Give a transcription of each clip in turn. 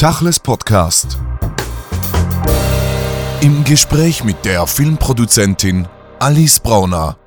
Tachles Podcast. Im Gespräch mit der Filmproduzentin Alice Brauner.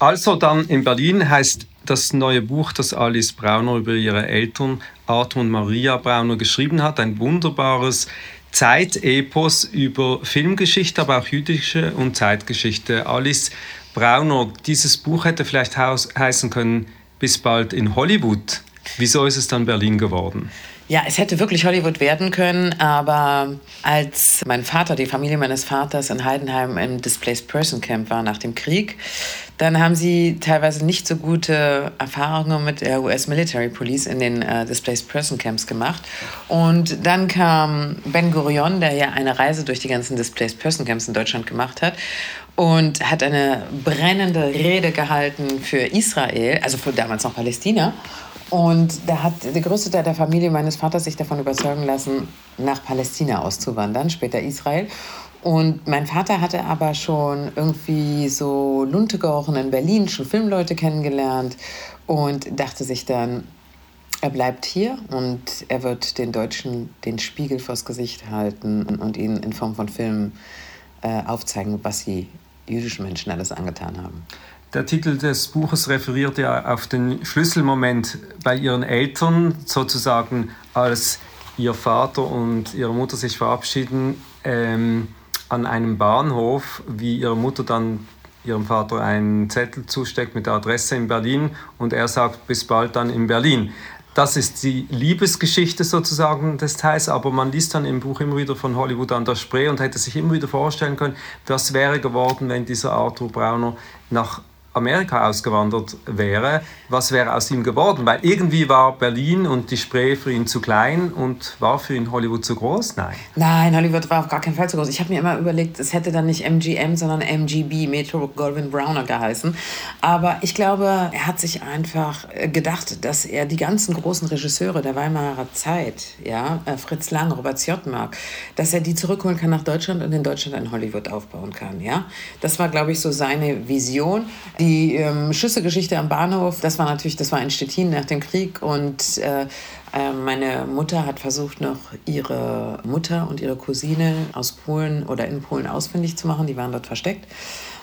Also dann in Berlin heißt das neue Buch, das Alice Brauner über ihre Eltern Arthur und Maria Brauner geschrieben hat, ein wunderbares Zeitepos über Filmgeschichte, aber auch jüdische und Zeitgeschichte. Alice Brauner, dieses Buch hätte vielleicht heißen können, bis bald in Hollywood. Wieso ist es dann Berlin geworden? Ja, es hätte wirklich Hollywood werden können, aber als mein Vater, die Familie meines Vaters in Heidenheim im Displaced Person Camp war nach dem Krieg, dann haben sie teilweise nicht so gute Erfahrungen mit der US Military Police in den äh, Displaced Person Camps gemacht. Und dann kam Ben Gurion, der ja eine Reise durch die ganzen Displaced Person Camps in Deutschland gemacht hat und hat eine brennende Rede gehalten für Israel, also für damals noch Palästina. Und da hat der größte Teil der Familie meines Vaters sich davon überzeugen lassen, nach Palästina auszuwandern, später Israel. Und mein Vater hatte aber schon irgendwie so Lunte gerochen in Berlin, schon Filmleute kennengelernt und dachte sich dann, er bleibt hier und er wird den Deutschen den Spiegel vors Gesicht halten und ihnen in Form von Filmen äh, aufzeigen, was sie jüdischen Menschen alles angetan haben. Der Titel des Buches referiert ja auf den Schlüsselmoment bei ihren Eltern, sozusagen als ihr Vater und ihre Mutter sich verabschieden ähm, an einem Bahnhof, wie ihre Mutter dann ihrem Vater einen Zettel zusteckt mit der Adresse in Berlin und er sagt bis bald dann in Berlin. Das ist die Liebesgeschichte sozusagen des Teils, aber man liest dann im Buch immer wieder von Hollywood an der Spree und hätte sich immer wieder vorstellen können, was wäre geworden, wenn dieser Arthur Brauner nach Amerika ausgewandert wäre, was wäre aus ihm geworden? Weil irgendwie war Berlin und die Spree für ihn zu klein und war für ihn Hollywood zu groß? Nein. Nein, Hollywood war auf gar keinen Fall zu groß. Ich habe mir immer überlegt, es hätte dann nicht MGM, sondern MGB, Metro Goldwyn Browner geheißen. Aber ich glaube, er hat sich einfach äh, gedacht, dass er die ganzen großen Regisseure der Weimarer Zeit, ja, äh, Fritz Lang, Robert Zjottmark, dass er die zurückholen kann nach Deutschland und in Deutschland ein Hollywood aufbauen kann. Ja? Das war, glaube ich, so seine Vision. Die ähm, Schüsselgeschichte am Bahnhof, das war natürlich, das war in Stettin nach dem Krieg und äh, äh, meine Mutter hat versucht, noch ihre Mutter und ihre Cousine aus Polen oder in Polen ausfindig zu machen. Die waren dort versteckt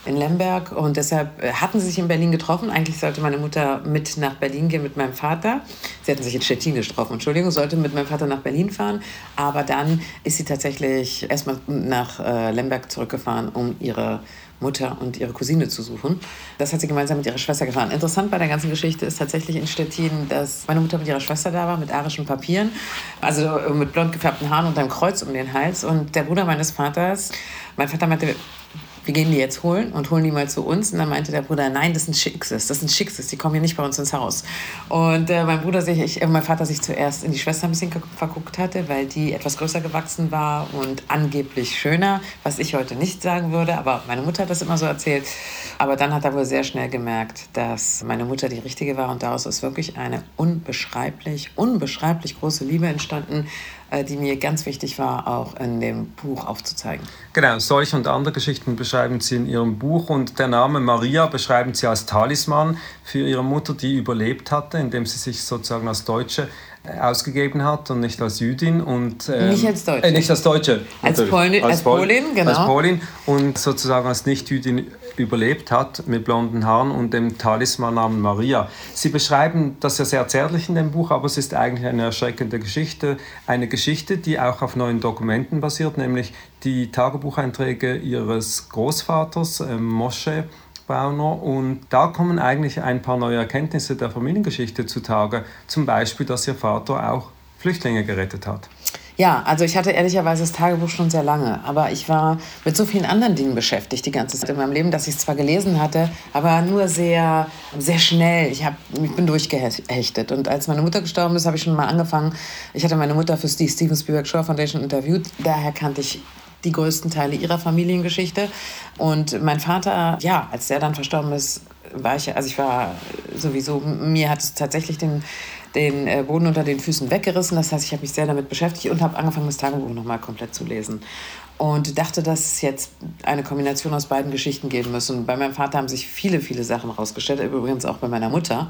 in Lemberg und deshalb äh, hatten sie sich in Berlin getroffen. Eigentlich sollte meine Mutter mit nach Berlin gehen mit meinem Vater. Sie hatten sich in Stettin getroffen, Entschuldigung, sollte mit meinem Vater nach Berlin fahren. Aber dann ist sie tatsächlich erstmal nach äh, Lemberg zurückgefahren, um ihre Mutter und ihre Cousine zu suchen. Das hat sie gemeinsam mit ihrer Schwester gefahren. Interessant bei der ganzen Geschichte ist tatsächlich in Stettin, dass meine Mutter mit ihrer Schwester da war, mit arischen Papieren, also äh, mit blond gefärbten Haaren und einem Kreuz um den Hals. Und der Bruder meines Vaters, mein Vater meinte, wir gehen die jetzt holen und holen die mal zu uns. Und dann meinte der Bruder, nein, das sind Schickses, das sind Schickses, die kommen hier nicht bei uns ins Haus. Und äh, mein Bruder sich, ich, äh, mein Vater sich zuerst in die Schwester ein bisschen verguckt hatte, weil die etwas größer gewachsen war und angeblich schöner, was ich heute nicht sagen würde, aber meine Mutter hat das immer so erzählt. Aber dann hat er wohl sehr schnell gemerkt, dass meine Mutter die richtige war und daraus ist wirklich eine unbeschreiblich, unbeschreiblich große Liebe entstanden die mir ganz wichtig war, auch in dem Buch aufzuzeigen. Genau, solche und andere Geschichten beschreiben Sie in Ihrem Buch und der Name Maria beschreiben Sie als Talisman für Ihre Mutter, die überlebt hatte, indem sie sich sozusagen als Deutsche äh, ausgegeben hat und nicht als Jüdin und ähm, nicht als Deutsche, äh, nicht als Deutsche, als, Polin, als, als Polin, genau, als Polin und sozusagen als Nicht-Jüdin überlebt hat mit blonden Haaren und dem Talismannamen Maria. Sie beschreiben das ja sehr zärtlich in dem Buch, aber es ist eigentlich eine erschreckende Geschichte, eine Geschichte, die auch auf neuen Dokumenten basiert, nämlich die Tagebucheinträge ihres Großvaters äh, Moshe Brauner und da kommen eigentlich ein paar neue Erkenntnisse der Familiengeschichte zutage, zum Beispiel, dass ihr Vater auch Flüchtlinge gerettet hat. Ja, also ich hatte ehrlicherweise das Tagebuch schon sehr lange, aber ich war mit so vielen anderen Dingen beschäftigt die ganze Zeit in meinem Leben, dass ich es zwar gelesen hatte, aber nur sehr, sehr schnell. Ich, hab, ich bin durchgehechtet. Und als meine Mutter gestorben ist, habe ich schon mal angefangen. Ich hatte meine Mutter für die Steven Spielberg Show Foundation interviewt. Daher kannte ich die größten Teile ihrer Familiengeschichte. Und mein Vater, ja, als der dann verstorben ist, war ich, also ich war sowieso, mir hat es tatsächlich den, den äh, Boden unter den Füßen weggerissen. Das heißt, ich habe mich sehr damit beschäftigt und habe angefangen, das Tagebuch nochmal komplett zu lesen. und dachte, dass es jetzt eine Kombination aus beiden Geschichten geben muss. Und bei meinem Vater haben sich viele, viele Sachen rausgestellt, übrigens auch bei meiner Mutter,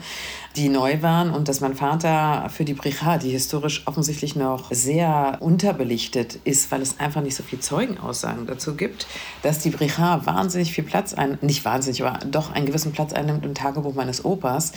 die neu waren und dass mein Vater für die Bricha, die historisch offensichtlich noch sehr unterbelichtet ist, weil es einfach nicht so viel Zeugenaussagen dazu gibt, dass die Bricha wahnsinnig viel Platz ein, nicht wahnsinnig, aber doch einen gewissen Platz einnimmt im Tagebuch meines Opas.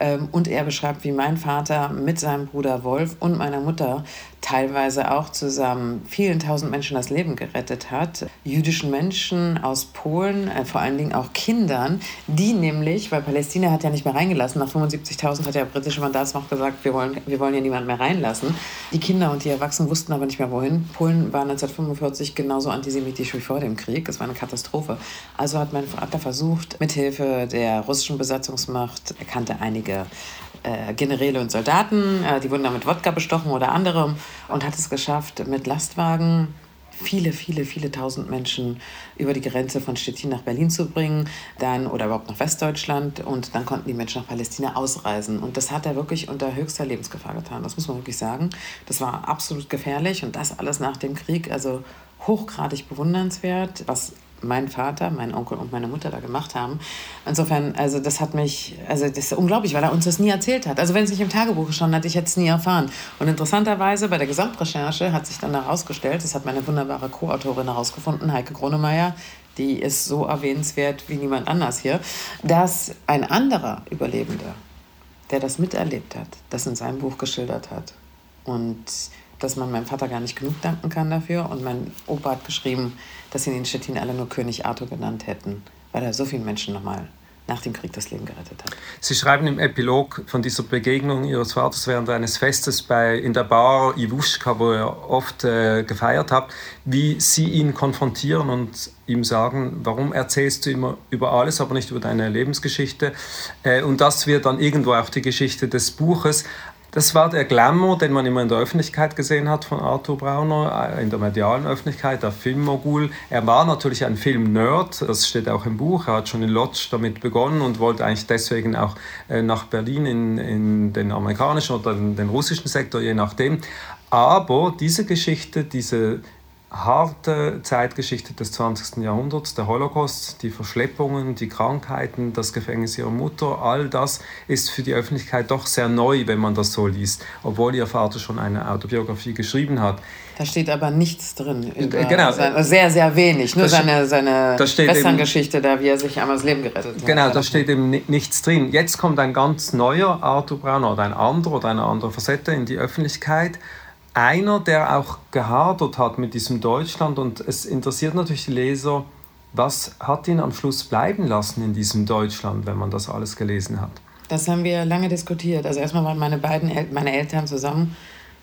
Ähm, und er beschreibt, wie mein Vater mit seinem Bruder Wolf und meiner Mutter teilweise auch zusammen vielen tausend Menschen das Leben gerettet hat. Jüdischen Menschen aus Polen, äh, vor allen Dingen auch Kindern, die nämlich, weil Palästina hat ja nicht mehr reingelassen, nach 75.000 hat der britische Mandatsmacht gesagt, wir wollen, wir wollen ja niemanden mehr reinlassen. Die Kinder und die Erwachsenen wussten aber nicht mehr wohin. Polen war 1945 genauso antisemitisch wie vor dem Krieg. Es war eine Katastrophe. Also hat mein Vater versucht, mithilfe der russischen Besatzungsmacht, er kannte einige äh, Generäle und Soldaten, äh, die wurden dann mit Wodka bestochen oder anderem und hat es geschafft, mit Lastwagen viele, viele, viele tausend Menschen über die Grenze von Stettin nach Berlin zu bringen, dann oder überhaupt nach Westdeutschland und dann konnten die Menschen nach Palästina ausreisen. Und das hat er wirklich unter höchster Lebensgefahr getan. Das muss man wirklich sagen. Das war absolut gefährlich und das alles nach dem Krieg. Also hochgradig bewundernswert, was mein Vater, mein Onkel und meine Mutter da gemacht haben. Insofern, also das hat mich, also das ist unglaublich, weil er uns das nie erzählt hat. Also wenn es nicht im Tagebuch gestanden hat, ich hätte es nie erfahren. Und interessanterweise bei der Gesamtrecherche hat sich dann herausgestellt, das hat meine wunderbare Co-Autorin herausgefunden, Heike Kronemeyer, die ist so erwähnenswert wie niemand anders hier, dass ein anderer Überlebender, der das miterlebt hat, das in seinem Buch geschildert hat. Und dass man meinem Vater gar nicht genug danken kann dafür. Und mein Opa hat geschrieben, dass ihn in Stettin alle nur König Arthur genannt hätten, weil er so vielen Menschen nochmal nach dem Krieg das Leben gerettet hat. Sie schreiben im Epilog von dieser Begegnung Ihres Vaters während eines Festes bei, in der Bar Iwuschka, wo ihr oft äh, gefeiert habt, wie Sie ihn konfrontieren und ihm sagen, warum erzählst du immer über alles, aber nicht über deine Lebensgeschichte. Äh, und das wird dann irgendwo auch die Geschichte des Buches. Das war der Glamour, den man immer in der Öffentlichkeit gesehen hat von Arthur Brauner, äh, in der medialen Öffentlichkeit, der Filmmogul. Er war natürlich ein Film-Nerd, das steht auch im Buch. Er hat schon in Lodz damit begonnen und wollte eigentlich deswegen auch äh, nach Berlin in, in den amerikanischen oder den russischen Sektor, je nachdem. Aber diese Geschichte, diese harte Zeitgeschichte des 20. Jahrhunderts, der Holocaust, die Verschleppungen, die Krankheiten, das Gefängnis ihrer Mutter, all das ist für die Öffentlichkeit doch sehr neu, wenn man das so liest, obwohl ihr Vater schon eine Autobiografie geschrieben hat. Da steht aber nichts drin. Genau. Seine, sehr, sehr wenig. Nur seine, seine Western-Geschichte, da wie er sich einmal das Leben gerettet hat. Genau, da steht eben nichts drin. Jetzt kommt ein ganz neuer Arthur Brown oder ein anderer oder eine andere Facette in die Öffentlichkeit einer, der auch gehadert hat mit diesem Deutschland und es interessiert natürlich die Leser, was hat ihn am Schluss bleiben lassen in diesem Deutschland, wenn man das alles gelesen hat? Das haben wir lange diskutiert. Also erstmal waren meine beiden El meine Eltern zusammen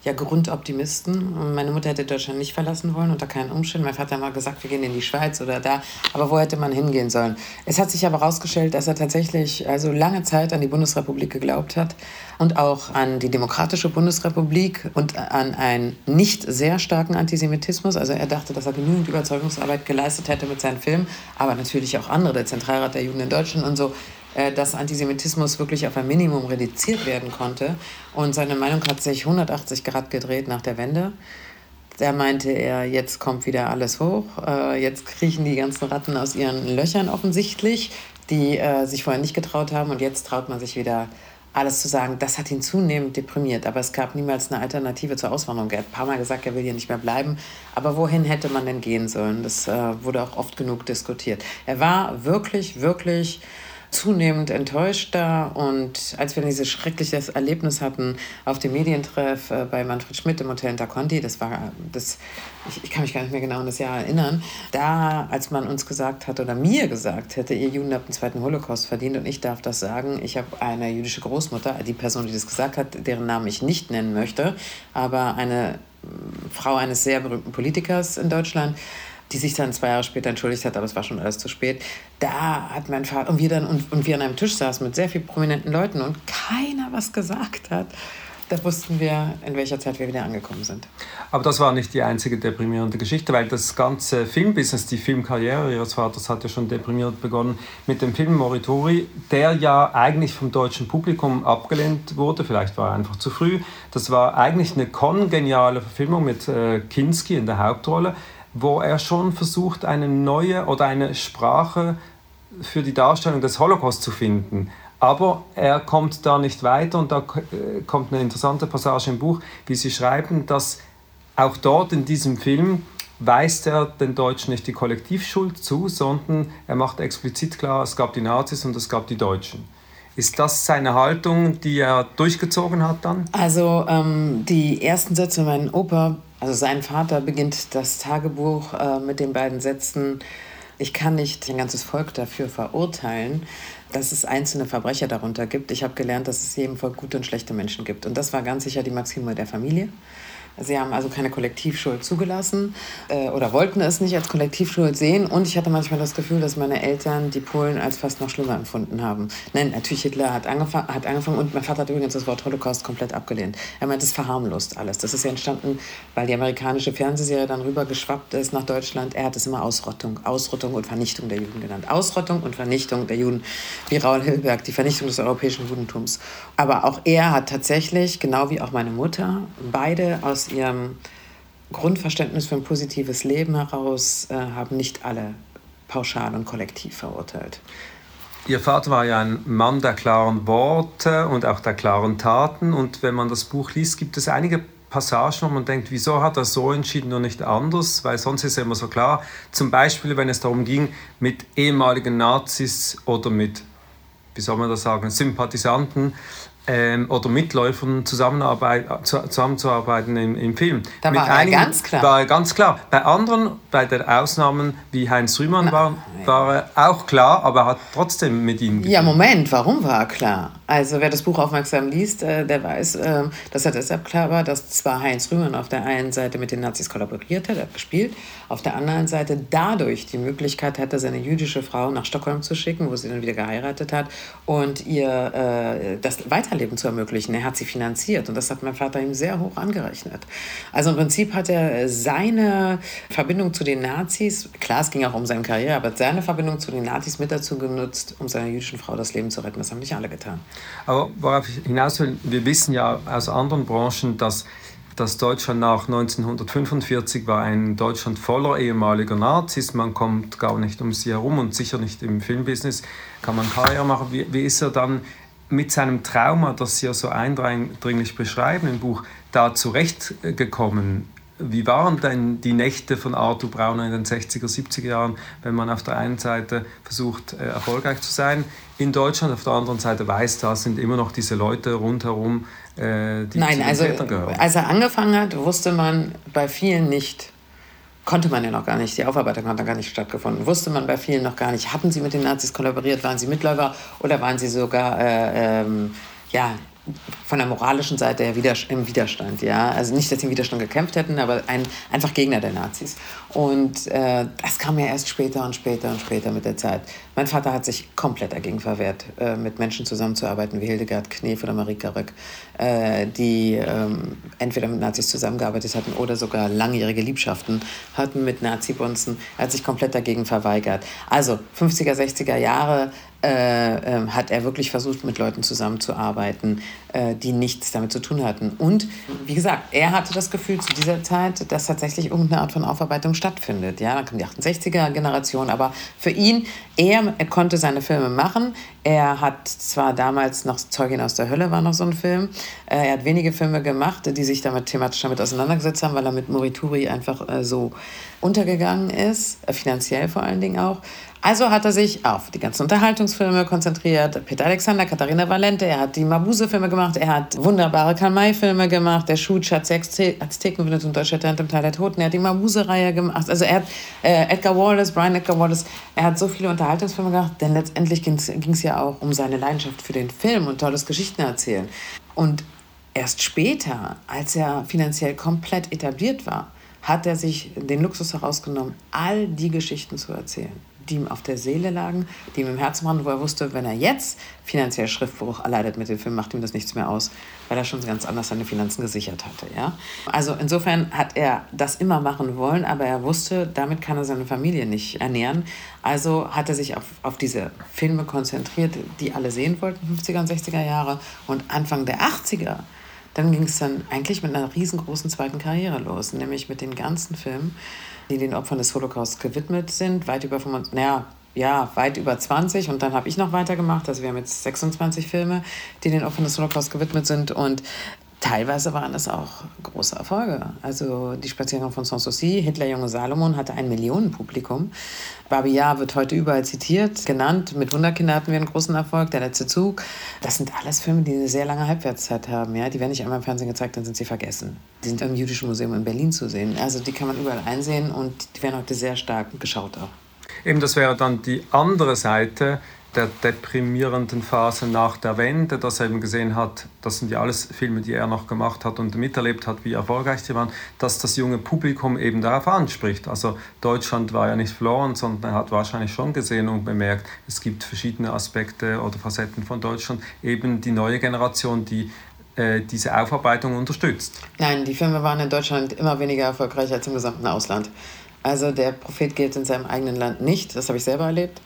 ja Grundoptimisten. Meine Mutter hätte Deutschland nicht verlassen wollen, unter keinen Umständen. Mein Vater hat mal gesagt, wir gehen in die Schweiz oder da. Aber wo hätte man hingehen sollen? Es hat sich aber herausgestellt, dass er tatsächlich also lange Zeit an die Bundesrepublik geglaubt hat und auch an die Demokratische Bundesrepublik und an einen nicht sehr starken Antisemitismus. Also er dachte, dass er genügend Überzeugungsarbeit geleistet hätte mit seinen Filmen, aber natürlich auch andere, der Zentralrat der Juden in Deutschland und so dass Antisemitismus wirklich auf ein Minimum reduziert werden konnte. Und seine Meinung hat sich 180 Grad gedreht nach der Wende. Da meinte er, jetzt kommt wieder alles hoch, äh, jetzt kriechen die ganzen Ratten aus ihren Löchern offensichtlich, die äh, sich vorher nicht getraut haben und jetzt traut man sich wieder alles zu sagen. Das hat ihn zunehmend deprimiert, aber es gab niemals eine Alternative zur Auswanderung. Er hat ein paar Mal gesagt, er will hier nicht mehr bleiben, aber wohin hätte man denn gehen sollen? Das wurde auch oft genug diskutiert. Er war wirklich, wirklich zunehmend enttäuschter. Und als wir dieses schreckliche Erlebnis hatten auf dem Medientreff äh, bei Manfred Schmidt im Hotel Interconti, das war das, ich, ich, kann mich gar nicht mehr genau an das Jahr erinnern, da, als man uns gesagt hat oder mir gesagt hätte, ihr Juden habt den zweiten Holocaust verdient und ich darf das sagen, ich habe eine jüdische Großmutter, die Person, die das gesagt hat, deren Namen ich nicht nennen möchte, aber eine Frau eines sehr berühmten Politikers in Deutschland, die sich dann zwei Jahre später entschuldigt hat, aber es war schon alles zu spät. Da hat mein Vater und wir dann und, und wir an einem Tisch saßen mit sehr vielen prominenten Leuten und keiner was gesagt hat. Da wussten wir, in welcher Zeit wir wieder angekommen sind. Aber das war nicht die einzige deprimierende Geschichte, weil das ganze Filmbusiness, die Filmkarriere ihres Vaters hat ja schon deprimierend begonnen mit dem Film Moritori, der ja eigentlich vom deutschen Publikum abgelehnt wurde. Vielleicht war er einfach zu früh. Das war eigentlich eine kongeniale Verfilmung mit äh, Kinski in der Hauptrolle wo er schon versucht, eine neue oder eine Sprache für die Darstellung des Holocaust zu finden. Aber er kommt da nicht weiter und da äh, kommt eine interessante Passage im Buch, wie Sie schreiben, dass auch dort in diesem Film weist er den Deutschen nicht die Kollektivschuld zu, sondern er macht explizit klar, es gab die Nazis und es gab die Deutschen. Ist das seine Haltung, die er durchgezogen hat dann? Also ähm, die ersten Sätze, mein Opa, also sein Vater, beginnt das Tagebuch äh, mit den beiden Sätzen, ich kann nicht ein ganzes Volk dafür verurteilen, dass es einzelne Verbrecher darunter gibt. Ich habe gelernt, dass es jedem Volk gute und schlechte Menschen gibt. Und das war ganz sicher die Maxime der Familie. Sie haben also keine Kollektivschuld zugelassen äh, oder wollten es nicht als Kollektivschuld sehen. Und ich hatte manchmal das Gefühl, dass meine Eltern die Polen als fast noch schlimmer empfunden haben. Nein, natürlich Hitler hat, angef hat angefangen und mein Vater hat übrigens das Wort Holocaust komplett abgelehnt. Er meint, es verharmlost alles. Das ist ja entstanden, weil die amerikanische Fernsehserie dann rübergeschwappt ist nach Deutschland. Er hat es immer Ausrottung, Ausrottung und Vernichtung der Juden genannt. Ausrottung und Vernichtung der Juden, wie Raul Hilberg, die Vernichtung des europäischen Judentums. Aber auch er hat tatsächlich, genau wie auch meine Mutter, beide aus aus ihrem Grundverständnis für ein positives Leben heraus äh, haben nicht alle pauschal und kollektiv verurteilt. Ihr Vater war ja ein Mann der klaren Worte und auch der klaren Taten. Und wenn man das Buch liest, gibt es einige Passagen, wo man denkt, wieso hat er so entschieden und nicht anders? Weil sonst ist ja immer so klar. Zum Beispiel, wenn es darum ging, mit ehemaligen Nazis oder mit, wie soll man das sagen, Sympathisanten ähm, oder Mitläufern zusammenarbeit, zusammenzuarbeiten im, im Film. Da Mit war er ganz klar. War er ganz klar. Bei anderen, bei den Ausnahmen wie Heinz Rühmann, war, war er auch klar, aber er hat trotzdem mit ihm. Ja, Moment, warum war er klar? Also, wer das Buch aufmerksam liest, äh, der weiß, äh, dass er deshalb klar war, dass zwar Heinz Rühmann auf der einen Seite mit den Nazis kollaboriert hat, er hat gespielt, auf der anderen Seite dadurch die Möglichkeit hatte, seine jüdische Frau nach Stockholm zu schicken, wo sie dann wieder geheiratet hat und ihr äh, das weiter Weiterleben zu ermöglichen. Er hat sie finanziert und das hat mein Vater ihm sehr hoch angerechnet. Also im Prinzip hat er seine Verbindung zu den Nazis, klar, es ging auch um seine Karriere, aber seine Verbindung zu den Nazis mit dazu genutzt, um seiner jüdischen Frau das Leben zu retten. Das haben nicht alle getan. Aber worauf ich hinaus will, wir wissen ja aus anderen Branchen, dass dass Deutschland nach 1945 war ein Deutschland voller ehemaliger Nazis. Man kommt gar nicht um sie herum und sicher nicht im Filmbusiness kann man Karriere machen. Wie, wie ist er dann mit seinem Trauma, das Sie ja so eindringlich beschreiben im Buch, da zurechtgekommen? Wie waren denn die Nächte von Arthur Brauner in den 60er, 70er Jahren, wenn man auf der einen Seite versucht, äh, erfolgreich zu sein in Deutschland, auf der anderen Seite weiß, da sind immer noch diese Leute rundherum, äh, die Nein, zu den also, Tätern gehören? Als er angefangen hat, wusste man bei vielen nicht, konnte man ja noch gar nicht, die Aufarbeitung hat da gar nicht stattgefunden, wusste man bei vielen noch gar nicht, hatten sie mit den Nazis kollaboriert, waren sie Mitläufer oder waren sie sogar äh, ähm, ja, von der moralischen Seite her im Widerstand. Ja? Also nicht, dass sie im Widerstand gekämpft hätten, aber ein, einfach Gegner der Nazis. Und äh, das kam ja erst später und später und später mit der Zeit. Mein Vater hat sich komplett dagegen verwehrt, äh, mit Menschen zusammenzuarbeiten wie Hildegard Knef oder Marika Röck, äh, die ähm, entweder mit Nazis zusammengearbeitet hatten oder sogar langjährige Liebschaften hatten mit Nazi-Bunzen. Er hat sich komplett dagegen verweigert. Also 50er, 60er Jahre äh, äh, hat er wirklich versucht, mit Leuten zusammenzuarbeiten, äh, die nichts damit zu tun hatten. Und wie gesagt, er hatte das Gefühl zu dieser Zeit, dass tatsächlich irgendeine Art von Aufarbeitung stattfindet. Ja, dann kam die 68er-Generation, aber für ihn, er, er konnte seine Filme machen. Er hat zwar damals noch Zeugin aus der Hölle war noch so ein Film. Äh, er hat wenige Filme gemacht, die sich damit thematisch damit auseinandergesetzt haben, weil er mit Morituri einfach äh, so untergegangen ist, äh, finanziell vor allen Dingen auch. Also hat er sich auf die ganzen Unterhaltungsfilme konzentriert. Peter Alexander, Katharina Valente, er hat die Mabuse-Filme gemacht, er hat wunderbare Karl-May-Filme gemacht, der Schutsch hat Aztekenwinde und Deutsche Talent im Teil der Toten, er hat die Mabuse-Reihe gemacht. Also er hat äh, Edgar Wallace, Brian Edgar Wallace, er hat so viele Unterhaltungsfilme gemacht, denn letztendlich ging es ja auch um seine Leidenschaft für den Film und tolles Geschichten erzählen. Und erst später, als er finanziell komplett etabliert war, hat er sich den Luxus herausgenommen, all die Geschichten zu erzählen die ihm auf der Seele lagen, die ihm im Herzen waren, wo er wusste, wenn er jetzt finanziell Schriftbruch erleidet mit dem Film, macht ihm das nichts mehr aus, weil er schon ganz anders seine Finanzen gesichert hatte. Ja? Also insofern hat er das immer machen wollen, aber er wusste, damit kann er seine Familie nicht ernähren. Also hat er sich auf, auf diese Filme konzentriert, die alle sehen wollten, 50er und 60er Jahre. Und Anfang der 80er dann ging es dann eigentlich mit einer riesengroßen zweiten Karriere los, nämlich mit den ganzen Filmen, die den Opfern des Holocaust gewidmet sind, weit über 25, naja, ja, weit über 20 und dann habe ich noch weitergemacht. Also wir haben jetzt 26 Filme, die den Opfern des Holocaust gewidmet sind und teilweise waren es auch große Erfolge. Also die Spaziergang von Sanssouci, Hitler Junge Salomon hatte ein Millionenpublikum. Babi Yar wird heute überall zitiert, genannt. Mit Wunderkinder hatten wir einen großen Erfolg, Der letzte Zug. Das sind alles Filme, die eine sehr lange Halbwertszeit haben. Ja? Die werden nicht einmal im Fernsehen gezeigt, dann sind sie vergessen. Die sind im Jüdischen Museum in Berlin zu sehen. Also die kann man überall einsehen und die werden heute sehr stark geschaut auch. Eben, das wäre dann die andere Seite der deprimierenden Phase nach der Wende, dass er eben gesehen hat, das sind ja alles Filme, die er noch gemacht hat und miterlebt hat, wie erfolgreich sie waren, dass das junge Publikum eben darauf anspricht. Also Deutschland war ja nicht verloren, sondern er hat wahrscheinlich schon gesehen und bemerkt, es gibt verschiedene Aspekte oder Facetten von Deutschland, eben die neue Generation, die äh, diese Aufarbeitung unterstützt. Nein, die Filme waren in Deutschland immer weniger erfolgreich als im gesamten Ausland. Also der Prophet gilt in seinem eigenen Land nicht, das habe ich selber erlebt.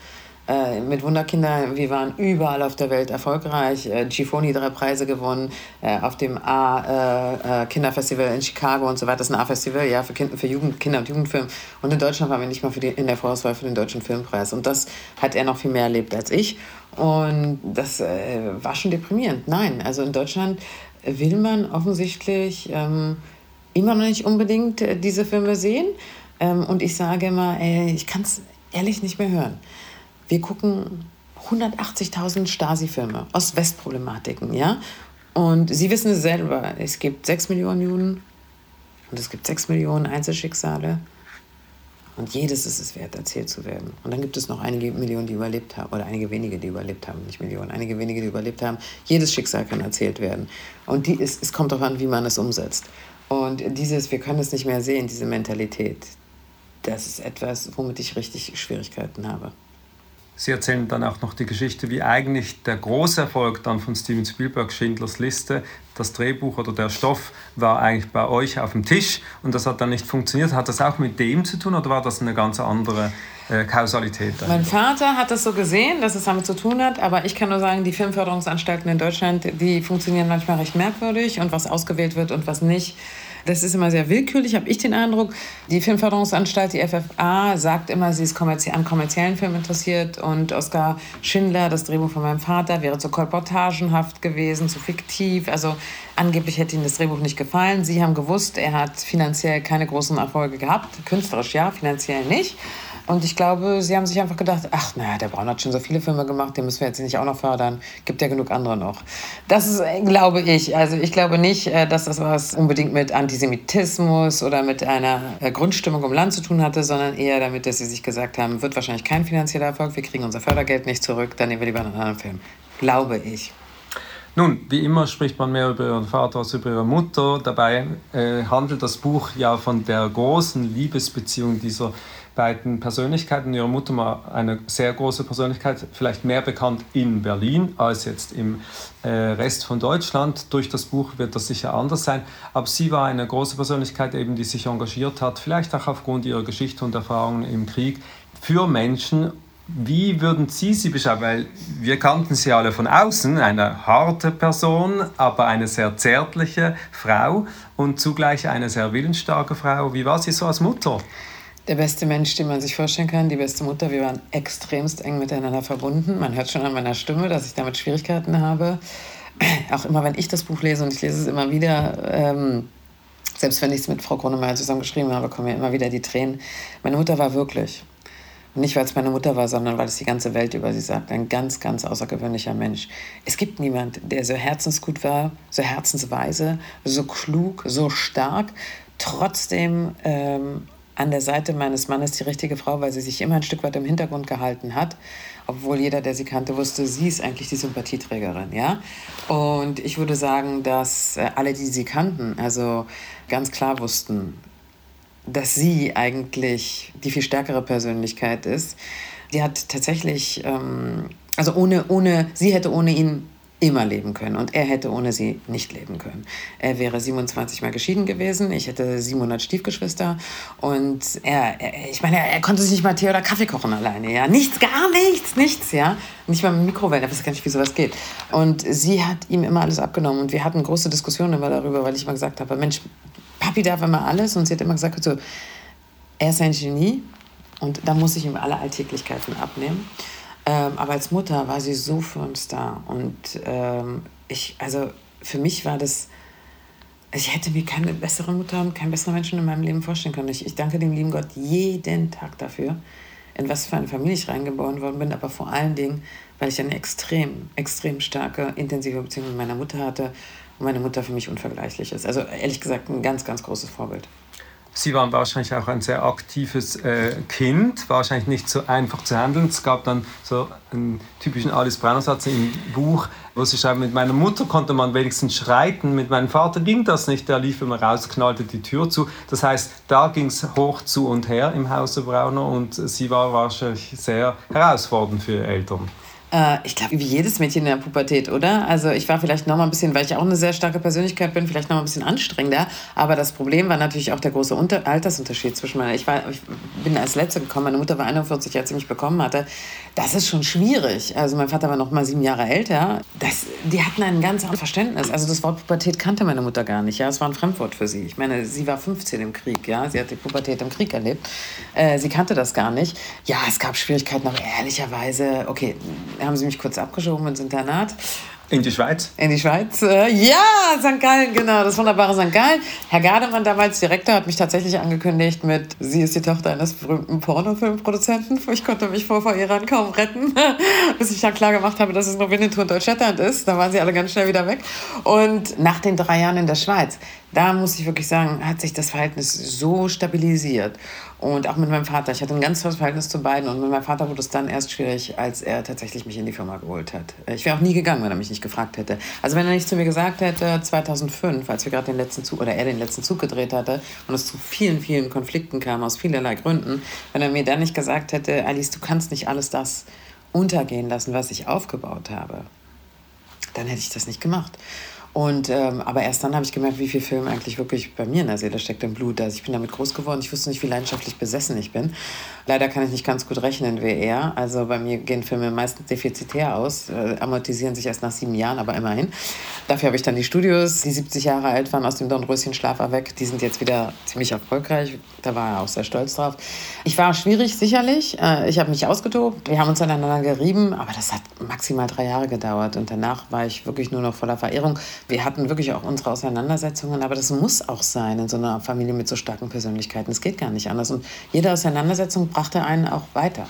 Äh, mit Wunderkinder, wir waren überall auf der Welt erfolgreich. Äh, Gifoni drei Preise gewonnen, äh, auf dem A-Kinderfestival äh, in Chicago und so weiter. Das ist ein A-Festival, ja, für, kind, für Jugend, Kinder- und Jugendfilm. Und in Deutschland waren wir nicht mal für die, in der Vorauswahl für den Deutschen Filmpreis. Und das hat er noch viel mehr erlebt als ich. Und das äh, war schon deprimierend. Nein, also in Deutschland will man offensichtlich ähm, immer noch nicht unbedingt äh, diese Filme sehen. Ähm, und ich sage immer, ey, ich kann es ehrlich nicht mehr hören. Wir gucken 180.000 Stasi-Filme, Ost-West-Problematiken, ja? Und Sie wissen es selber, es gibt 6 Millionen Juden und es gibt 6 Millionen Einzelschicksale. Und jedes ist es wert, erzählt zu werden. Und dann gibt es noch einige Millionen, die überlebt haben. Oder einige wenige, die überlebt haben. Nicht Millionen, einige wenige, die überlebt haben. Jedes Schicksal kann erzählt werden. Und die ist, es kommt darauf an, wie man es umsetzt. Und dieses, wir können es nicht mehr sehen, diese Mentalität, das ist etwas, womit ich richtig Schwierigkeiten habe. Sie erzählen dann auch noch die Geschichte, wie eigentlich der große Erfolg dann von Steven Spielberg, Schindlers Liste, das Drehbuch oder der Stoff war eigentlich bei euch auf dem Tisch und das hat dann nicht funktioniert. Hat das auch mit dem zu tun oder war das eine ganz andere äh, Kausalität? Dahinter? Mein Vater hat das so gesehen, dass es damit zu tun hat, aber ich kann nur sagen, die Filmförderungsanstalten in Deutschland, die funktionieren manchmal recht merkwürdig und was ausgewählt wird und was nicht das ist immer sehr willkürlich, habe ich den Eindruck. Die Filmförderungsanstalt, die FFA, sagt immer, sie ist kommerzie an kommerziellen Filmen interessiert. Und Oskar Schindler, das Drehbuch von meinem Vater, wäre zu kolportagenhaft gewesen, zu fiktiv. Also angeblich hätte ihnen das Drehbuch nicht gefallen. Sie haben gewusst, er hat finanziell keine großen Erfolge gehabt. Künstlerisch ja, finanziell nicht. Und ich glaube, sie haben sich einfach gedacht, ach naja, der Braun hat schon so viele Filme gemacht, den müssen wir jetzt nicht auch noch fördern. Gibt ja genug andere noch. Das ist, äh, glaube ich. Also ich glaube nicht, äh, dass das was unbedingt mit Antisemitismus oder mit einer äh, Grundstimmung im Land zu tun hatte, sondern eher damit, dass sie sich gesagt haben, wird wahrscheinlich kein finanzieller Erfolg, wir kriegen unser Fördergeld nicht zurück, dann nehmen wir lieber einen anderen Film. Glaube ich. Nun, wie immer spricht man mehr über ihren Vater als über ihre Mutter. Dabei äh, handelt das Buch ja von der großen Liebesbeziehung dieser beiden Persönlichkeiten. Ihre Mutter war eine sehr große Persönlichkeit, vielleicht mehr bekannt in Berlin als jetzt im äh, Rest von Deutschland. Durch das Buch wird das sicher anders sein. Aber sie war eine große Persönlichkeit, eben, die sich engagiert hat, vielleicht auch aufgrund ihrer Geschichte und Erfahrungen im Krieg, für Menschen. Wie würden Sie sie beschreiben? Weil wir kannten sie alle von außen, eine harte Person, aber eine sehr zärtliche Frau und zugleich eine sehr willensstarke Frau. Wie war sie so als Mutter? Der beste Mensch, den man sich vorstellen kann, die beste Mutter. Wir waren extremst eng miteinander verbunden. Man hört schon an meiner Stimme, dass ich damit Schwierigkeiten habe. Auch immer, wenn ich das Buch lese und ich lese es immer wieder, ähm, selbst wenn ich es mit Frau Kronemeyer zusammen geschrieben habe, kommen mir immer wieder die Tränen. Meine Mutter war wirklich, nicht weil es meine Mutter war, sondern weil es die ganze Welt über sie sagt, ein ganz, ganz außergewöhnlicher Mensch. Es gibt niemand, der so herzensgut war, so herzensweise, so klug, so stark, trotzdem ähm, an der Seite meines Mannes die richtige Frau, weil sie sich immer ein Stück weit im Hintergrund gehalten hat, obwohl jeder, der sie kannte, wusste, sie ist eigentlich die Sympathieträgerin, ja. Und ich würde sagen, dass äh, alle, die sie kannten, also ganz klar wussten, dass sie eigentlich die viel stärkere Persönlichkeit ist. Die hat tatsächlich, ähm, also ohne, ohne, sie hätte ohne ihn immer leben können. Und er hätte ohne sie nicht leben können. Er wäre 27 Mal geschieden gewesen. Ich hätte 700 Stiefgeschwister. Und er, er ich meine, er, konnte sich nicht mal Tee oder Kaffee kochen alleine. Ja, nichts, gar nichts, nichts. Ja, nicht mal mit Mikrowellen. Er weiß gar nicht, wie sowas geht. Und sie hat ihm immer alles abgenommen. Und wir hatten große Diskussionen immer darüber, weil ich immer gesagt habe, Mensch, Papi darf immer alles. Und sie hat immer gesagt, so, er ist ein Genie. Und da muss ich ihm alle Alltäglichkeiten abnehmen. Ähm, aber als Mutter war sie so für uns da. Und ähm, ich, also für mich war das, ich hätte mir keine bessere Mutter und keinen besseren Menschen in meinem Leben vorstellen können. Ich, ich danke dem lieben Gott jeden Tag dafür, in was für eine Familie ich reingeboren worden bin, aber vor allen Dingen, weil ich eine extrem, extrem starke, intensive Beziehung mit meiner Mutter hatte und meine Mutter für mich unvergleichlich ist. Also ehrlich gesagt ein ganz, ganz großes Vorbild. Sie waren wahrscheinlich auch ein sehr aktives äh, Kind, wahrscheinlich nicht so einfach zu handeln. Es gab dann so einen typischen Alice Brenner Satz im Buch, wo sie schreiben, mit meiner Mutter konnte man wenigstens schreiten, mit meinem Vater ging das nicht, der lief immer raus, knallte die Tür zu. Das heißt, da ging es hoch zu und her im Hause Brauner und sie war wahrscheinlich sehr herausfordernd für Eltern. Äh, ich glaube, wie jedes Mädchen in der Pubertät, oder? Also ich war vielleicht noch mal ein bisschen, weil ich auch eine sehr starke Persönlichkeit bin, vielleicht noch mal ein bisschen anstrengender. Aber das Problem war natürlich auch der große Unter Altersunterschied zwischen meiner. Ich, war, ich bin als Letzte gekommen, meine Mutter war 41, als sie mich bekommen hatte. Das ist schon schwierig. Also mein Vater war noch mal sieben Jahre älter. Das, die hatten ein ganz anderes Verständnis. Also das Wort Pubertät kannte meine Mutter gar nicht. Ja, es war ein Fremdwort für sie. Ich meine, sie war 15 im Krieg. Ja, sie hat die Pubertät im Krieg erlebt. Äh, sie kannte das gar nicht. Ja, es gab Schwierigkeiten, aber ehrlicherweise, okay haben sie mich kurz abgeschoben ins Internat. In die Schweiz? In die Schweiz. Äh, ja, St. Gallen, genau, das wunderbare St. Gallen. Herr Gardemann, damals Direktor, hat mich tatsächlich angekündigt mit, sie ist die Tochter eines berühmten Pornofilmproduzenten. Ich konnte mich vor, vor Iran kaum retten, bis ich dann klar gemacht habe, dass es nur Winnetou und Deutschland ist. Da waren sie alle ganz schnell wieder weg. Und nach den drei Jahren in der Schweiz, da muss ich wirklich sagen, hat sich das Verhältnis so stabilisiert. Und auch mit meinem Vater. Ich hatte ein ganz tolles Verhältnis zu beiden. Und mit meinem Vater wurde es dann erst schwierig, als er tatsächlich mich in die Firma geholt hat. Ich wäre auch nie gegangen, wenn er mich nicht gefragt hätte. Also wenn er nicht zu mir gesagt hätte, 2005, als wir gerade den letzten Zug, oder er den letzten Zug gedreht hatte und es zu vielen, vielen Konflikten kam, aus vielerlei Gründen, wenn er mir dann nicht gesagt hätte, Alice, du kannst nicht alles das untergehen lassen, was ich aufgebaut habe, dann hätte ich das nicht gemacht. Und, ähm, aber erst dann habe ich gemerkt, wie viel Film eigentlich wirklich bei mir in der Seele steckt, im Blut. Also ich bin damit groß geworden. Ich wusste nicht, wie leidenschaftlich besessen ich bin. Leider kann ich nicht ganz gut rechnen wie er. Also bei mir gehen Filme meistens defizitär aus, äh, amortisieren sich erst nach sieben Jahren, aber immerhin. Dafür habe ich dann die Studios, die 70 Jahre alt waren, aus dem Dornröschen-Schlaf weg. Die sind jetzt wieder ziemlich erfolgreich. Da war er auch sehr stolz drauf. Ich war schwierig, sicherlich. Äh, ich habe mich ausgetobt. Wir haben uns aneinander gerieben, aber das hat maximal drei Jahre gedauert. Und danach war ich wirklich nur noch voller Verehrung wir hatten wirklich auch unsere Auseinandersetzungen, aber das muss auch sein in so einer Familie mit so starken Persönlichkeiten. Es geht gar nicht anders. Und jede Auseinandersetzung brachte einen auch weiter.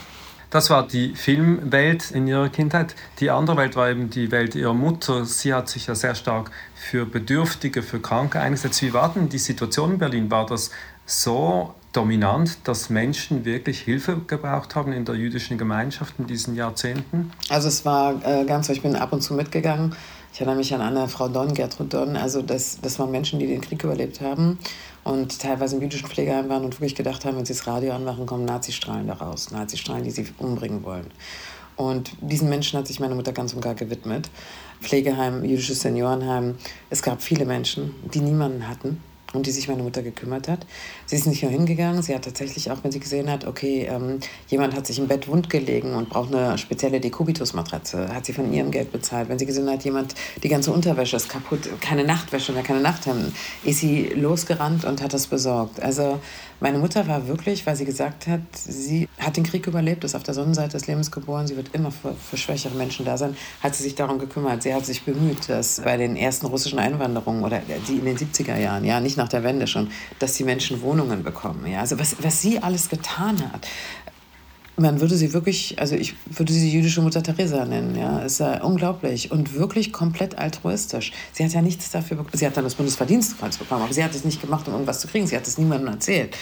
Das war die Filmwelt in ihrer Kindheit. Die andere Welt war eben die Welt ihrer Mutter. Sie hat sich ja sehr stark für Bedürftige, für Kranke eingesetzt. Wie war denn die Situation in Berlin? War das so dominant, dass Menschen wirklich Hilfe gebraucht haben in der jüdischen Gemeinschaft in diesen Jahrzehnten? Also es war äh, ganz so, ich bin ab und zu mitgegangen ich erinnere mich an eine Frau Don, Gertrud Don. Also das, das waren Menschen, die den Krieg überlebt haben und teilweise im jüdischen Pflegeheim waren und wirklich gedacht haben, wenn sie das Radio anmachen, kommen Nazistrahlen daraus. Nazistrahlen, die sie umbringen wollen. Und diesen Menschen hat sich meine Mutter ganz und gar gewidmet. Pflegeheim, jüdisches Seniorenheim. Es gab viele Menschen, die niemanden hatten um die sich meine Mutter gekümmert hat. Sie ist nicht nur hingegangen, sie hat tatsächlich auch, wenn sie gesehen hat, okay, ähm, jemand hat sich im Bett wund gelegen und braucht eine spezielle Dekubitus-Matratze, hat sie von ihrem Geld bezahlt. Wenn sie gesehen hat, jemand, die ganze Unterwäsche ist kaputt, keine Nachtwäsche mehr, keine Nachthemden, ist sie losgerannt und hat das besorgt. Also meine Mutter war wirklich, weil sie gesagt hat, sie hat den Krieg überlebt, ist auf der Sonnenseite des Lebens geboren, sie wird immer für, für schwächere Menschen da sein, hat sie sich darum gekümmert. Sie hat sich bemüht, dass bei den ersten russischen Einwanderungen oder die in den 70er Jahren, ja, nicht nach der Wende schon, dass die Menschen Wohnungen bekommen. Ja? Also was, was sie alles getan hat man würde sie wirklich, also ich würde sie jüdische Mutter Teresa nennen, ja, ist ja unglaublich und wirklich komplett altruistisch. Sie hat ja nichts dafür, sie hat dann das Bundesverdienstkreuz bekommen, aber sie hat es nicht gemacht, um irgendwas zu kriegen, sie hat es niemandem erzählt.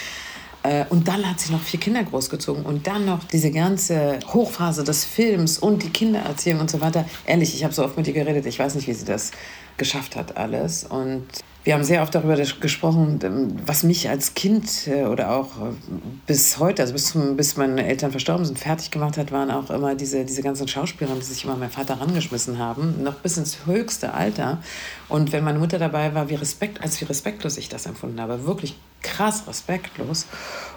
Äh, und dann hat sie noch vier Kinder großgezogen und dann noch diese ganze Hochphase des Films und die Kindererziehung und so weiter. Ehrlich, ich habe so oft mit ihr geredet, ich weiß nicht, wie sie das geschafft hat alles und wir haben sehr oft darüber gesprochen, ähm, was mich als Kind äh, oder auch äh, bis heute, also bis, zum, bis meine Eltern verstorben sind, fertig gemacht hat, waren auch immer diese, diese ganzen Schauspieler, die sich immer meinem Vater rangeschmissen haben, noch bis ins höchste Alter. Und wenn meine Mutter dabei war, wie Respekt, als wie respektlos ich das empfunden habe, wirklich krass respektlos.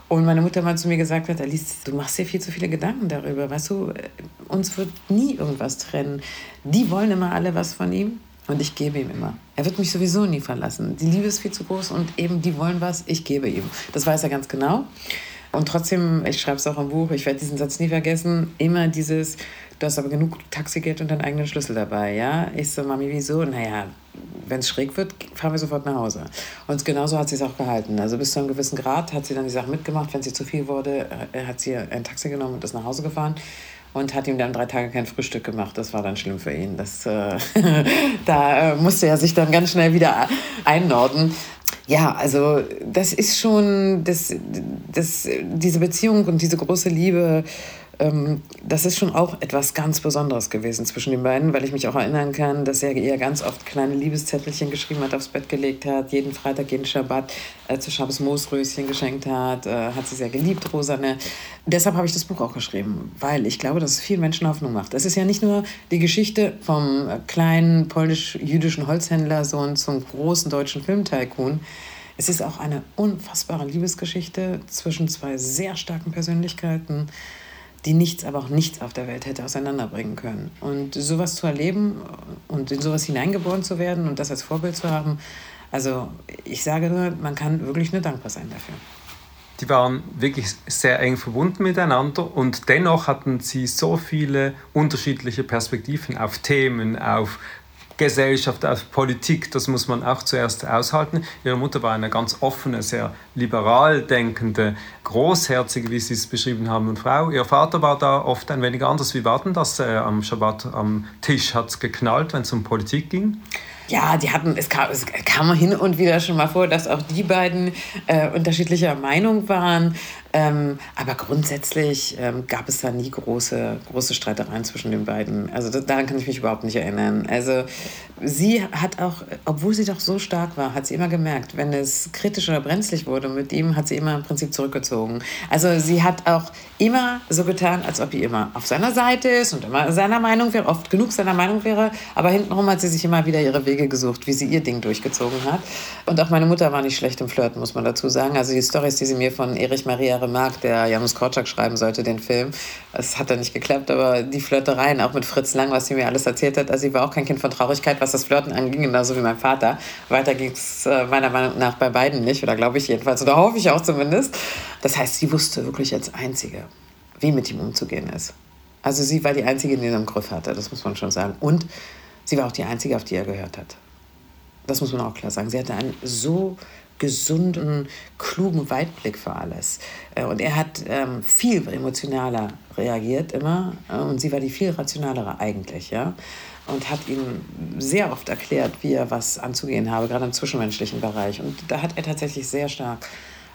Und meine Mutter mal zu mir gesagt hat, Alice, du machst dir viel zu viele Gedanken darüber, weißt du, äh, uns wird nie irgendwas trennen. Die wollen immer alle was von ihm und ich gebe ihm immer. Er wird mich sowieso nie verlassen. Die Liebe ist viel zu groß und eben die wollen was, ich gebe ihm. Das weiß er ganz genau. Und trotzdem, ich schreibe es auch im Buch, ich werde diesen Satz nie vergessen, immer dieses, du hast aber genug Taxigeld und deinen eigenen Schlüssel dabei, ja? Ich so, Mami, wieso? Naja, wenn es schräg wird, fahren wir sofort nach Hause. Und genauso hat sie es auch gehalten. Also bis zu einem gewissen Grad hat sie dann die Sache mitgemacht. Wenn sie zu viel wurde, hat sie ein Taxi genommen und ist nach Hause gefahren und hat ihm dann drei Tage kein Frühstück gemacht. Das war dann schlimm für ihn. Das, äh, da äh, musste er sich dann ganz schnell wieder einnorden. Ja, also das ist schon, das, das, diese Beziehung und diese große Liebe ähm, das ist schon auch etwas ganz Besonderes gewesen zwischen den beiden, weil ich mich auch erinnern kann, dass er ihr ganz oft kleine Liebeszettelchen geschrieben hat, aufs Bett gelegt hat, jeden Freitag, jeden Schabbat äh, zu Schabbos Moosröschen geschenkt hat, äh, hat sie sehr geliebt, Rosane. Deshalb habe ich das Buch auch geschrieben, weil ich glaube, dass es vielen Menschen Hoffnung macht. Es ist ja nicht nur die Geschichte vom kleinen polnisch-jüdischen Holzhändlersohn zum großen deutschen Filmtycoon, es ist auch eine unfassbare Liebesgeschichte zwischen zwei sehr starken Persönlichkeiten die nichts, aber auch nichts auf der Welt hätte auseinanderbringen können. Und sowas zu erleben und in sowas hineingeboren zu werden und das als Vorbild zu haben, also ich sage nur, man kann wirklich nur dankbar sein dafür. Die waren wirklich sehr eng verbunden miteinander und dennoch hatten sie so viele unterschiedliche Perspektiven auf Themen, auf Gesellschaft, auf Politik, das muss man auch zuerst aushalten. Ihre Mutter war eine ganz offene, sehr liberal denkende, großherzige, wie Sie es beschrieben haben, Frau. Ihr Vater war da oft ein wenig anders. Wie war denn das äh, am Schabbat am Tisch? Hat es geknallt, wenn es um Politik ging? Ja, die hatten, es kam, es kam hin und wieder schon mal vor, dass auch die beiden äh, unterschiedlicher Meinung waren. Ähm, aber grundsätzlich ähm, gab es da nie große, große Streitereien zwischen den beiden. Also das, daran kann ich mich überhaupt nicht erinnern. Also sie hat auch, obwohl sie doch so stark war, hat sie immer gemerkt, wenn es kritisch oder brenzlig wurde mit ihm, hat sie immer im Prinzip zurückgezogen. Also sie hat auch immer so getan, als ob sie immer auf seiner Seite ist und immer seiner Meinung wäre, oft genug seiner Meinung wäre. Aber hintenrum hat sie sich immer wieder ihre Wege gesucht, wie sie ihr Ding durchgezogen hat. Und auch meine Mutter war nicht schlecht im Flirten, muss man dazu sagen. Also die Storys, die sie mir von Erich Maria Remarque, der Janusz Korczak schreiben sollte, den Film, es hat dann nicht geklappt, aber die Flirtereien, auch mit Fritz Lang, was sie mir alles erzählt hat, also sie war auch kein Kind von Traurigkeit, was das Flirten anging, genauso wie mein Vater. Weiter ging es äh, meiner Meinung nach bei beiden nicht, oder glaube ich jedenfalls, oder hoffe ich auch zumindest. Das heißt, sie wusste wirklich als Einzige, wie mit ihm umzugehen ist. Also sie war die Einzige, die ihn im Griff hatte, das muss man schon sagen. Und sie war auch die Einzige, auf die er gehört hat. Das muss man auch klar sagen. Sie hatte einen so gesunden, klugen Weitblick für alles. Äh, und er hat ähm, viel emotionaler reagiert immer äh, und sie war die viel rationalere eigentlich, ja. Und hat ihm sehr oft erklärt, wie er was anzugehen habe, gerade im zwischenmenschlichen Bereich. Und da hat er tatsächlich sehr stark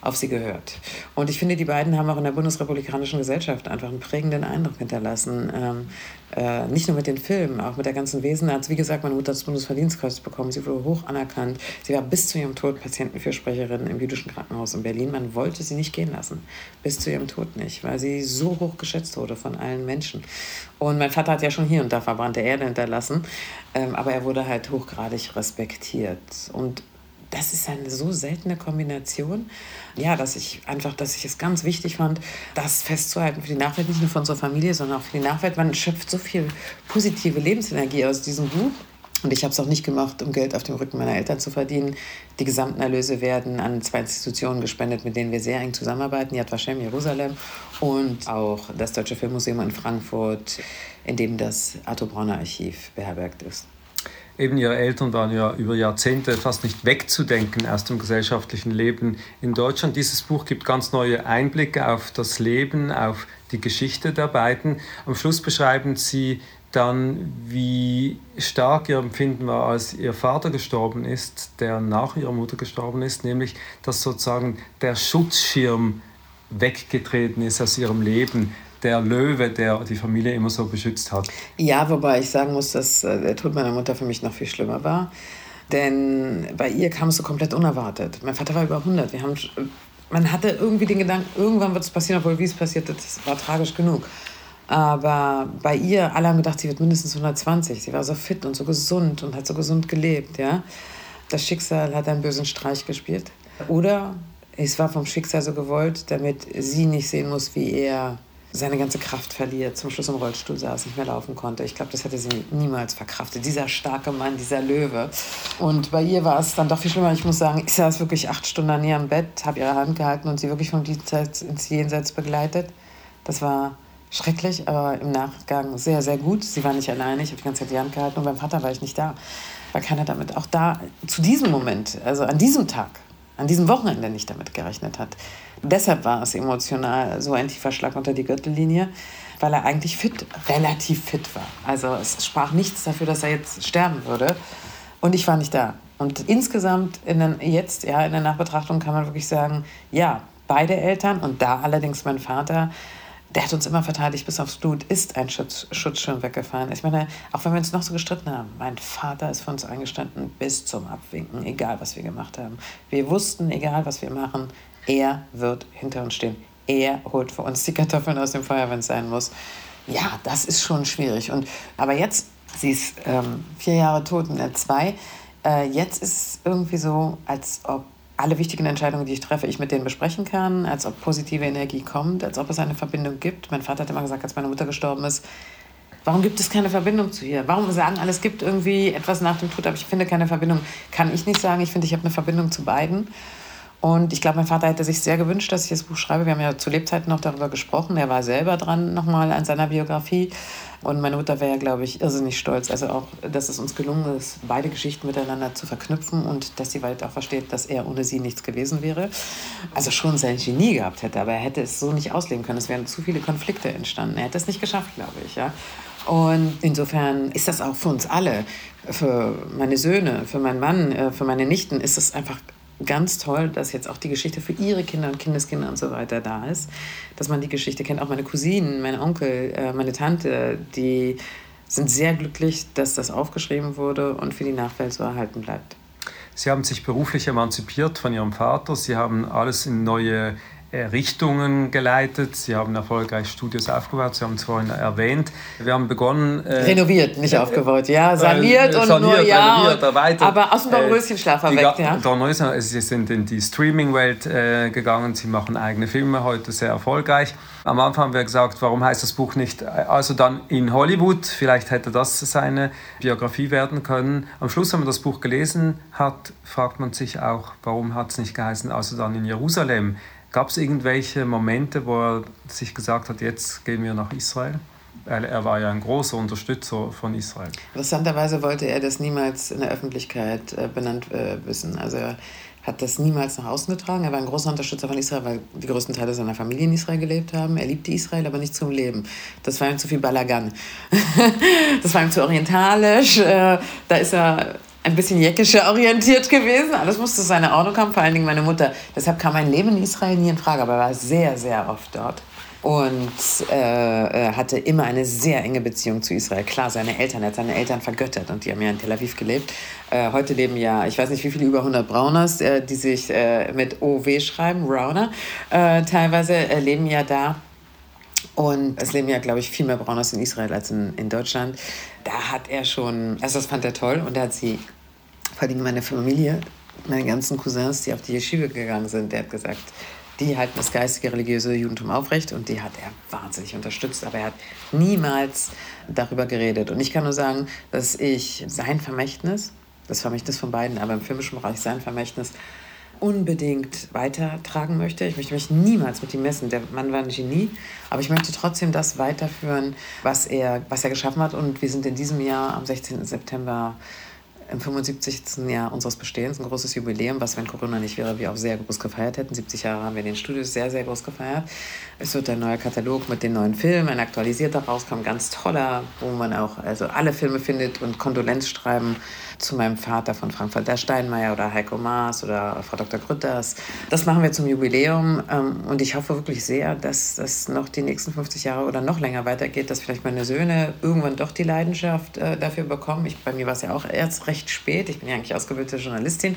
auf sie gehört. Und ich finde, die beiden haben auch in der bundesrepublikanischen Gesellschaft einfach einen prägenden Eindruck hinterlassen. Ähm, äh, nicht nur mit den Filmen, auch mit der ganzen Wesenart. Wie gesagt, meine Mutter hat das Bundesverdienstkreuz bekommen. Sie wurde hoch anerkannt. Sie war bis zu ihrem Tod Patientenfürsprecherin im jüdischen Krankenhaus in Berlin. Man wollte sie nicht gehen lassen. Bis zu ihrem Tod nicht, weil sie so hoch geschätzt wurde von allen Menschen. Und mein Vater hat ja schon hier und da verbrannte Erde hinterlassen. Ähm, aber er wurde halt hochgradig respektiert. Und das ist eine so seltene Kombination, ja, dass ich einfach, dass ich es ganz wichtig fand, das festzuhalten für die Nachwelt, nicht nur für unsere Familie, sondern auch für die Nachwelt. Man schöpft so viel positive Lebensenergie aus diesem Buch. Und ich habe es auch nicht gemacht, um Geld auf dem Rücken meiner Eltern zu verdienen. Die gesamten Erlöse werden an zwei Institutionen gespendet, mit denen wir sehr eng zusammenarbeiten. Yad Vashem Jerusalem und auch das Deutsche Filmmuseum in Frankfurt, in dem das Arthur Brauner Archiv beherbergt ist. Eben ihre Eltern waren ja über Jahrzehnte fast nicht wegzudenken aus dem gesellschaftlichen Leben in Deutschland. Dieses Buch gibt ganz neue Einblicke auf das Leben, auf die Geschichte der beiden. Am Schluss beschreiben sie dann, wie stark ihr Empfinden war, als ihr Vater gestorben ist, der nach ihrer Mutter gestorben ist, nämlich dass sozusagen der Schutzschirm weggetreten ist aus ihrem Leben der Löwe, der die Familie immer so beschützt hat. Ja, wobei ich sagen muss, dass äh, der Tod meiner Mutter für mich noch viel schlimmer war. Denn bei ihr kam es so komplett unerwartet. Mein Vater war über 100. Wir haben, man hatte irgendwie den Gedanken, irgendwann wird es passieren, obwohl wie es passiert, das war tragisch genug. Aber bei ihr, alle haben gedacht, sie wird mindestens 120. Sie war so fit und so gesund und hat so gesund gelebt. Ja? Das Schicksal hat einen bösen Streich gespielt. Oder es war vom Schicksal so gewollt, damit sie nicht sehen muss, wie er seine ganze Kraft verliert, zum Schluss im Rollstuhl saß, nicht mehr laufen konnte. Ich glaube, das hätte sie niemals verkraftet. Dieser starke Mann, dieser Löwe. Und bei ihr war es dann doch viel schlimmer. Ich muss sagen, ich saß wirklich acht Stunden an ihrem Bett, habe ihre Hand gehalten und sie wirklich vom Diesseits ins Jenseits begleitet. Das war schrecklich, aber im Nachgang sehr, sehr gut. Sie war nicht alleine, ich habe die ganze Zeit die Hand gehalten und beim Vater war ich nicht da, weil keiner damit auch da zu diesem Moment, also an diesem Tag, an diesem Wochenende nicht damit gerechnet hat. Deshalb war es emotional so ein tiefer Schlag unter die Gürtellinie, weil er eigentlich fit, relativ fit war. Also es sprach nichts dafür, dass er jetzt sterben würde. Und ich war nicht da. Und insgesamt in den, jetzt, ja, in der Nachbetrachtung kann man wirklich sagen, ja, beide Eltern und da allerdings mein Vater, der hat uns immer verteidigt bis aufs Blut, ist ein Schutz, Schutzschirm weggefallen. Ich meine, auch wenn wir uns noch so gestritten haben, mein Vater ist für uns eingestanden bis zum Abwinken, egal was wir gemacht haben. Wir wussten, egal was wir machen, er wird hinter uns stehen. Er holt für uns die Kartoffeln aus dem Feuer, wenn es sein muss. Ja, das ist schon schwierig. Und, aber jetzt, sie ist ähm, vier Jahre tot und er zwei. Äh, jetzt ist es irgendwie so, als ob alle wichtigen Entscheidungen, die ich treffe, ich mit denen besprechen kann, als ob positive Energie kommt, als ob es eine Verbindung gibt. Mein Vater hat immer gesagt, als meine Mutter gestorben ist, warum gibt es keine Verbindung zu ihr? Warum sagen alle, es gibt irgendwie etwas nach dem Tod, aber ich finde keine Verbindung? Kann ich nicht sagen. Ich finde, ich habe eine Verbindung zu beiden. Und ich glaube, mein Vater hätte sich sehr gewünscht, dass ich das Buch schreibe. Wir haben ja zu Lebzeiten noch darüber gesprochen. Er war selber dran nochmal an seiner Biografie. Und meine Mutter wäre ja, glaube ich, irrsinnig stolz. Also auch, dass es uns gelungen ist, beide Geschichten miteinander zu verknüpfen und dass sie bald auch versteht, dass er ohne sie nichts gewesen wäre. Also schon sein Genie gehabt hätte, aber er hätte es so nicht ausleben können. Es wären zu viele Konflikte entstanden. Er hätte es nicht geschafft, glaube ich. Ja. Und insofern ist das auch für uns alle, für meine Söhne, für meinen Mann, äh, für meine Nichten, ist es einfach ganz toll, dass jetzt auch die Geschichte für ihre Kinder und Kindeskinder und so weiter da ist. Dass man die Geschichte kennt. Auch meine Cousinen, mein Onkel, äh, meine Tante, die sind sehr glücklich, dass das aufgeschrieben wurde und für die Nachwelt so erhalten bleibt. Sie haben sich beruflich emanzipiert von Ihrem Vater. Sie haben alles in neue Richtungen geleitet. Sie haben erfolgreich Studios aufgebaut. Sie haben es vorhin erwähnt. Wir haben begonnen. Äh, renoviert, nicht äh, aufgebaut. Ja, saniert äh, und saniert, nur ja. Renoviert, erweitert. Aber aus dem Dornröschenschlaf äh, weg. Ja. Dornröschen, Sie sind in die Streaming-Welt äh, gegangen. Sie machen eigene Filme, heute sehr erfolgreich. Am Anfang haben wir gesagt, warum heißt das Buch nicht also dann in Hollywood? Vielleicht hätte das seine Biografie werden können. Am Schluss, wenn man das Buch gelesen hat, fragt man sich auch, warum hat es nicht geheißen, also dann in Jerusalem? Gab es irgendwelche Momente, wo er sich gesagt hat, jetzt gehen wir nach Israel? Er war ja ein großer Unterstützer von Israel. Interessanterweise wollte er das niemals in der Öffentlichkeit äh, benannt äh, wissen. Also er hat das niemals nach außen getragen. Er war ein großer Unterstützer von Israel, weil die größten Teile seiner Familie in Israel gelebt haben. Er liebte Israel, aber nicht zum Leben. Das war ihm zu viel Balagan. das war ihm zu orientalisch. Äh, da ist er ein bisschen jäckischer orientiert gewesen. Alles musste seine Ordnung haben, vor allen Dingen meine Mutter. Deshalb kam mein Leben in Israel nie in Frage, aber er war sehr, sehr oft dort und äh, hatte immer eine sehr enge Beziehung zu Israel. Klar, seine Eltern, er hat seine Eltern vergöttert und die haben ja in Tel Aviv gelebt. Äh, heute leben ja, ich weiß nicht wie viele, über 100 Brauners, äh, die sich äh, mit OW schreiben, Browner, äh, teilweise äh, leben ja da. Und es leben ja, glaube ich, viel mehr Brauners in Israel als in, in Deutschland. Da hat er schon, also das fand er toll und er hat sie, vor allem meine Familie, meine ganzen Cousins, die auf die Yeshiva gegangen sind, der hat gesagt, die halten das geistige, religiöse Judentum aufrecht und die hat er wahnsinnig unterstützt, aber er hat niemals darüber geredet. Und ich kann nur sagen, dass ich sein Vermächtnis, das Vermächtnis von beiden, aber im filmischen Bereich sein Vermächtnis, unbedingt weitertragen möchte. Ich möchte mich niemals mit ihm messen. Der Mann war ein Genie, aber ich möchte trotzdem das weiterführen, was er, was er geschaffen hat. Und wir sind in diesem Jahr am 16. September im 75. Jahr unseres Bestehens, ein großes Jubiläum, was, wenn Corona nicht wäre, wir auch sehr groß gefeiert hätten. 70 Jahre haben wir in den Studios sehr, sehr groß gefeiert. Es wird ein neuer Katalog mit den neuen Filmen, ein aktualisierter rauskommen, ganz toller, wo man auch also alle Filme findet und Kondolenzschreiben zu meinem Vater von Frankfurt der Steinmeier oder Heiko Maas oder Frau Dr. Grütters. Das machen wir zum Jubiläum ähm, und ich hoffe wirklich sehr, dass das noch die nächsten 50 Jahre oder noch länger weitergeht, dass vielleicht meine Söhne irgendwann doch die Leidenschaft äh, dafür bekommen. Ich, bei mir war es ja auch erst recht recht spät. Ich bin ja eigentlich ausgebildete Journalistin.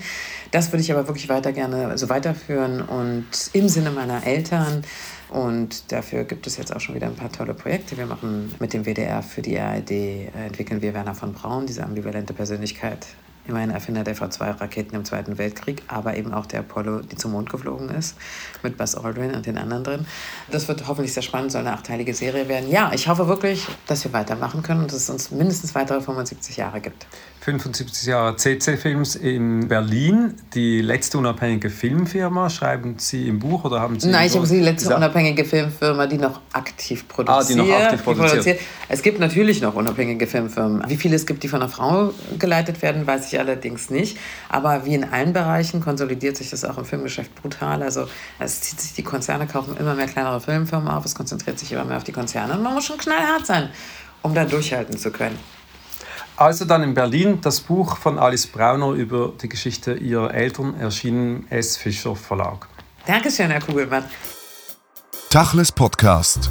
Das würde ich aber wirklich weiter gerne so weiterführen und im Sinne meiner Eltern. Und dafür gibt es jetzt auch schon wieder ein paar tolle Projekte. Wir machen mit dem WDR für die ARD, äh, entwickeln wir Werner von Braun, diese ambivalente Persönlichkeit immerhin Erfinder der V2-Raketen im Zweiten Weltkrieg, aber eben auch der Apollo, die zum Mond geflogen ist, mit Buzz Aldrin und den anderen drin. Das wird hoffentlich sehr spannend, soll eine achteilige Serie werden. Ja, ich hoffe wirklich, dass wir weitermachen können und dass es uns mindestens weitere 75 Jahre gibt. 75 Jahre CC-Films in Berlin, die letzte unabhängige Filmfirma. Schreiben Sie im Buch oder haben Sie. Nein, ich habe die letzte unabhängige Filmfirma, die noch aktiv produziert. Ah, die noch aktiv produziert. produziert. Es gibt natürlich noch unabhängige Filmfirmen. Wie viele es gibt, die von einer Frau geleitet werden, weiß ich allerdings nicht. Aber wie in allen Bereichen konsolidiert sich das auch im Filmgeschäft brutal. Also es zieht sich, die Konzerne kaufen immer mehr kleinere Filmfirmen auf, es konzentriert sich immer mehr auf die Konzerne. Und man muss schon knallhart sein, um da durchhalten zu können. Also dann in Berlin das Buch von Alice Brauner über die Geschichte ihrer Eltern, erschienen im S. Fischer Verlag. Dankeschön, Herr Kugelmann. Tachles Podcast.